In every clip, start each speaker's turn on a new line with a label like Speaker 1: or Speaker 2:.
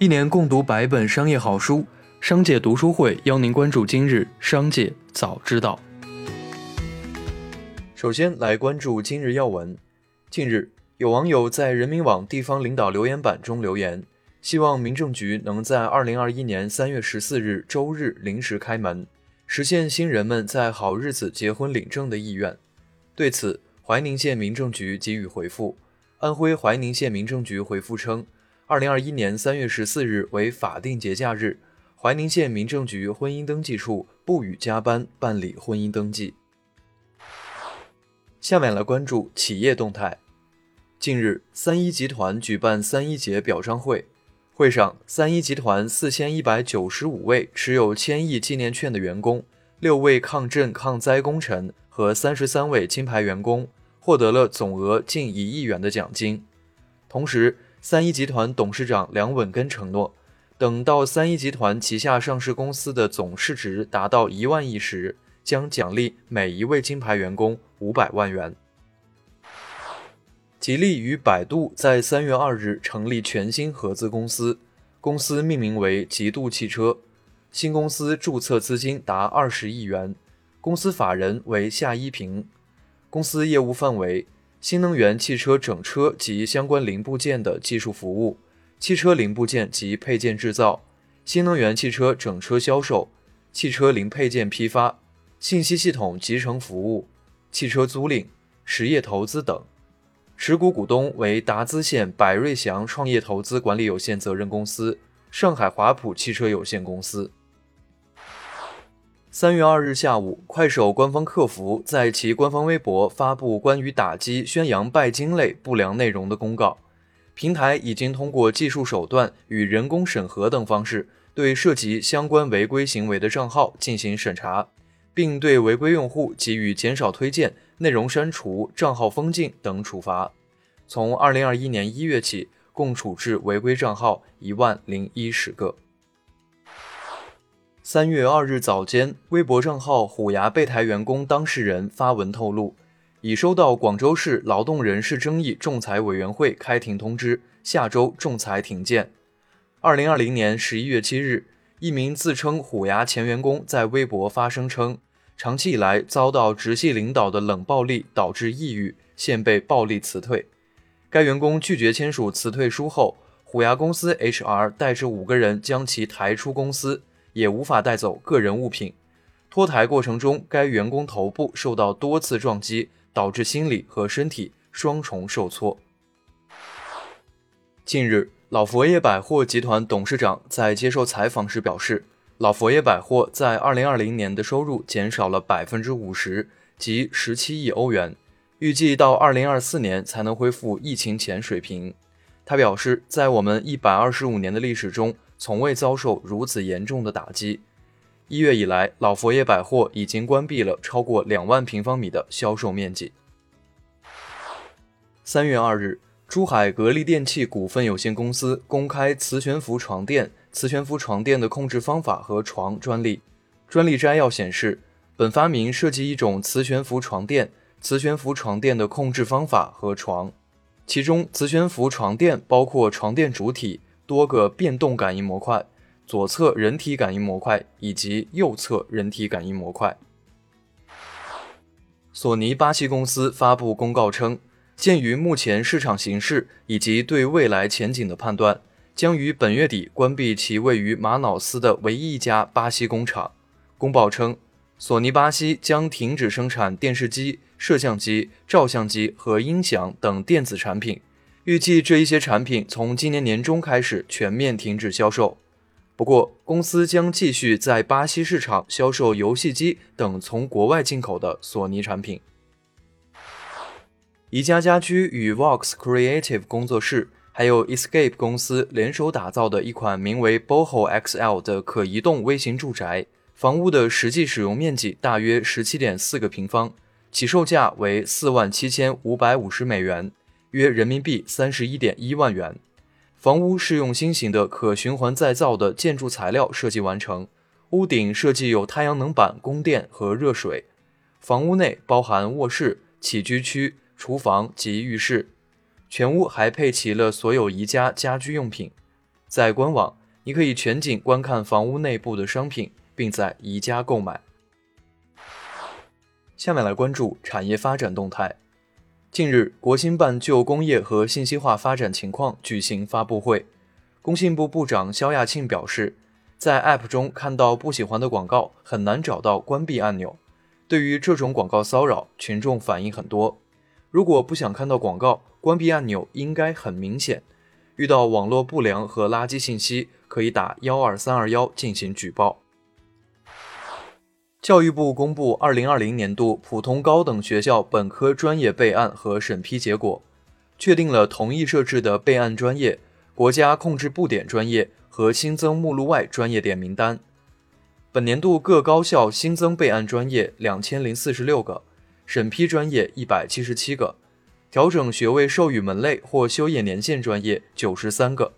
Speaker 1: 一年共读百本商业好书，商界读书会邀您关注今日商界早知道。首先来关注今日要闻。近日，有网友在人民网地方领导留言板中留言，希望民政局能在二零二一年三月十四日周日临时开门，实现新人们在好日子结婚领证的意愿。对此，怀宁县民政局给予回复。安徽怀宁县民政局回复称，二零二一年三月十四日为法定节假日，怀宁县民政局婚姻登记处不予加班办理婚姻登记。下面来关注企业动态。近日，三一集团举办三一节表彰会，会上，三一集团四千一百九十五位持有千亿纪念券的员工，六位抗震抗灾功臣和三十三位金牌员工。获得了总额近一亿元的奖金。同时，三一集团董事长梁稳根承诺，等到三一集团旗下上市公司的总市值达到一万亿时，将奖励每一位金牌员工五百万元。吉利与百度在三月二日成立全新合资公司，公司命名为极度汽车。新公司注册资金达二十亿元，公司法人为夏一平。公司业务范围：新能源汽车整车及相关零部件的技术服务、汽车零部件及配件制造、新能源汽车整车销售、汽车零配件批发、信息系统集成服务、汽车租赁、实业投资等。持股股东为达孜县百瑞祥创业投资管理有限责任公司、上海华普汽车有限公司。三月二日下午，快手官方客服在其官方微博发布关于打击宣扬拜金类不良内容的公告。平台已经通过技术手段与人工审核等方式，对涉及相关违规行为的账号进行审查，并对违规用户给予减少推荐、内容删除、账号封禁等处罚。从二零二一年一月起，共处置违规账号一万零一十个。三月二日早间，微博账号“虎牙备台员工当事人”发文透露，已收到广州市劳动人事争议仲裁委员会开庭通知，下周仲裁庭见。二零二零年十一月七日，一名自称虎牙前员工在微博发声称，长期以来遭到直系领导的冷暴力，导致抑郁，现被暴力辞退。该员工拒绝签署辞退书后，虎牙公司 HR 带着五个人将其抬出公司。也无法带走个人物品。脱台过程中，该员工头部受到多次撞击，导致心理和身体双重受挫。近日，老佛爷百货集团董事长在接受采访时表示，老佛爷百货在2020年的收入减少了百分之五十，即十七亿欧元，预计到2024年才能恢复疫情前水平。他表示，在我们一百二十五年的历史中，从未遭受如此严重的打击。一月以来，老佛爷百货已经关闭了超过两万平方米的销售面积。三月二日，珠海格力电器股份有限公司公开磁悬浮床垫、磁悬浮床垫的控制方法和床专利。专利摘要显示，本发明设计一种磁悬浮床垫、磁悬浮床垫的控制方法和床，其中磁悬浮床垫包括床垫主体。多个变动感应模块，左侧人体感应模块以及右侧人体感应模块。索尼巴西公司发布公告称，鉴于目前市场形势以及对未来前景的判断，将于本月底关闭其位于马瑙斯的唯一一家巴西工厂。公报称，索尼巴西将停止生产电视机、摄像机、照相机和音响等电子产品。预计这一些产品从今年年中开始全面停止销售。不过，公司将继续在巴西市场销售游戏机等从国外进口的索尼产品。宜家家居与 Vox Creative 工作室还有 Escape 公司联手打造的一款名为 Boho XL 的可移动微型住宅，房屋的实际使用面积大约十七点四个平方，起售价为四万七千五百五十美元。约人民币三十一点一万元。房屋是用新型的可循环再造的建筑材料设计完成，屋顶设计有太阳能板供电和热水。房屋内包含卧室、起居区、厨房及浴室，全屋还配齐了所有宜家家居用品。在官网，你可以全景观看房屋内部的商品，并在宜家购买。下面来关注产业发展动态。近日，国新办就工业和信息化发展情况举行发布会。工信部部长肖亚庆表示，在 App 中看到不喜欢的广告，很难找到关闭按钮。对于这种广告骚扰，群众反映很多。如果不想看到广告，关闭按钮应该很明显。遇到网络不良和垃圾信息，可以打幺二三二幺进行举报。教育部公布二零二零年度普通高等学校本科专业备案和审批结果，确定了同一设置的备案专业、国家控制布点专业和新增目录外专业点名单。本年度各高校新增备案专业两千零四十六个，审批专业一百七十七个，调整学位授予门类或修业年限专业九十三个，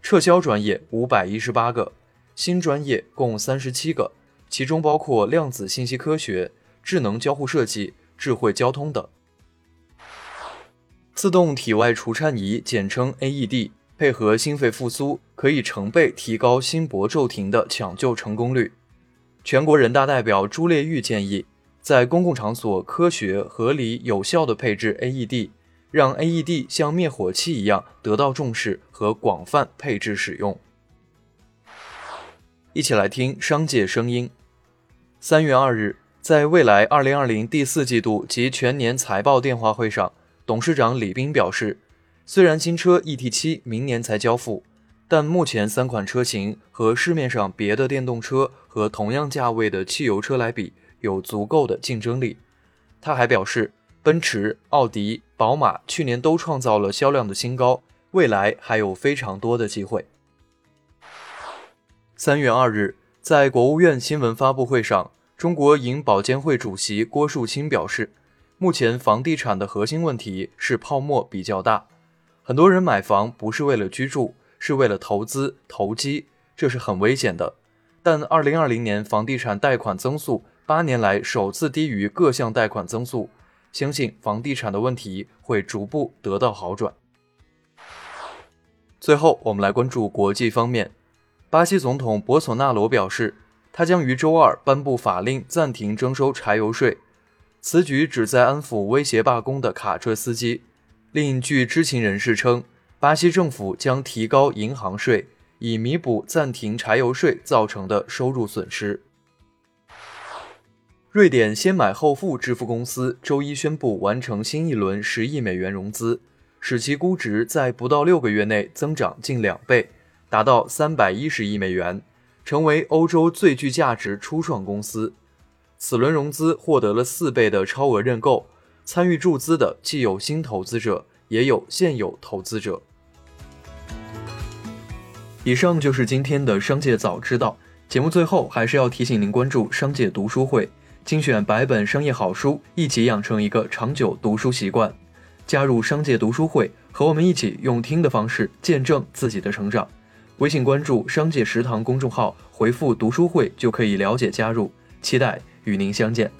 Speaker 1: 撤销专业五百一十八个，新专业共三十七个，其中包括量子信息科学、智能交互设计、智慧交通等。自动体外除颤仪简称 AED，配合心肺复苏，可以成倍提高心搏骤停的抢救成功率。全国人大代表朱列玉建议，在公共场所科学、合理、有效的配置 AED，让 AED 像灭火器一样得到重视和广泛配置使用。一起来听商界声音。三月二日，在未来二零二零第四季度及全年财报电话会上，董事长李斌表示，虽然新车 ET7 明年才交付。但目前三款车型和市面上别的电动车和同样价位的汽油车来比，有足够的竞争力。他还表示，奔驰、奥迪、宝马去年都创造了销量的新高，未来还有非常多的机会。三月二日，在国务院新闻发布会上，中国银保监会主席郭树清表示，目前房地产的核心问题是泡沫比较大，很多人买房不是为了居住。是为了投资投机，这是很危险的。但二零二零年房地产贷款增速八年来首次低于各项贷款增速，相信房地产的问题会逐步得到好转。最后，我们来关注国际方面。巴西总统博索纳罗表示，他将于周二颁布法令暂停征收柴油税，此举旨在安抚威胁罢工的卡车司机。另据知情人士称。巴西政府将提高银行税，以弥补暂停柴油税造成的收入损失。瑞典先买后付支付公司周一宣布完成新一轮十亿美元融资，使其估值在不到六个月内增长近两倍，达到三百一十亿美元，成为欧洲最具价值初创公司。此轮融资获得了四倍的超额认购，参与注资的既有新投资者，也有现有投资者。以上就是今天的商界早知道节目。最后还是要提醒您关注商界读书会，精选百本商业好书，一起养成一个长久读书习惯。加入商界读书会，和我们一起用听的方式见证自己的成长。微信关注“商界食堂”公众号，回复“读书会”就可以了解加入。期待与您相见。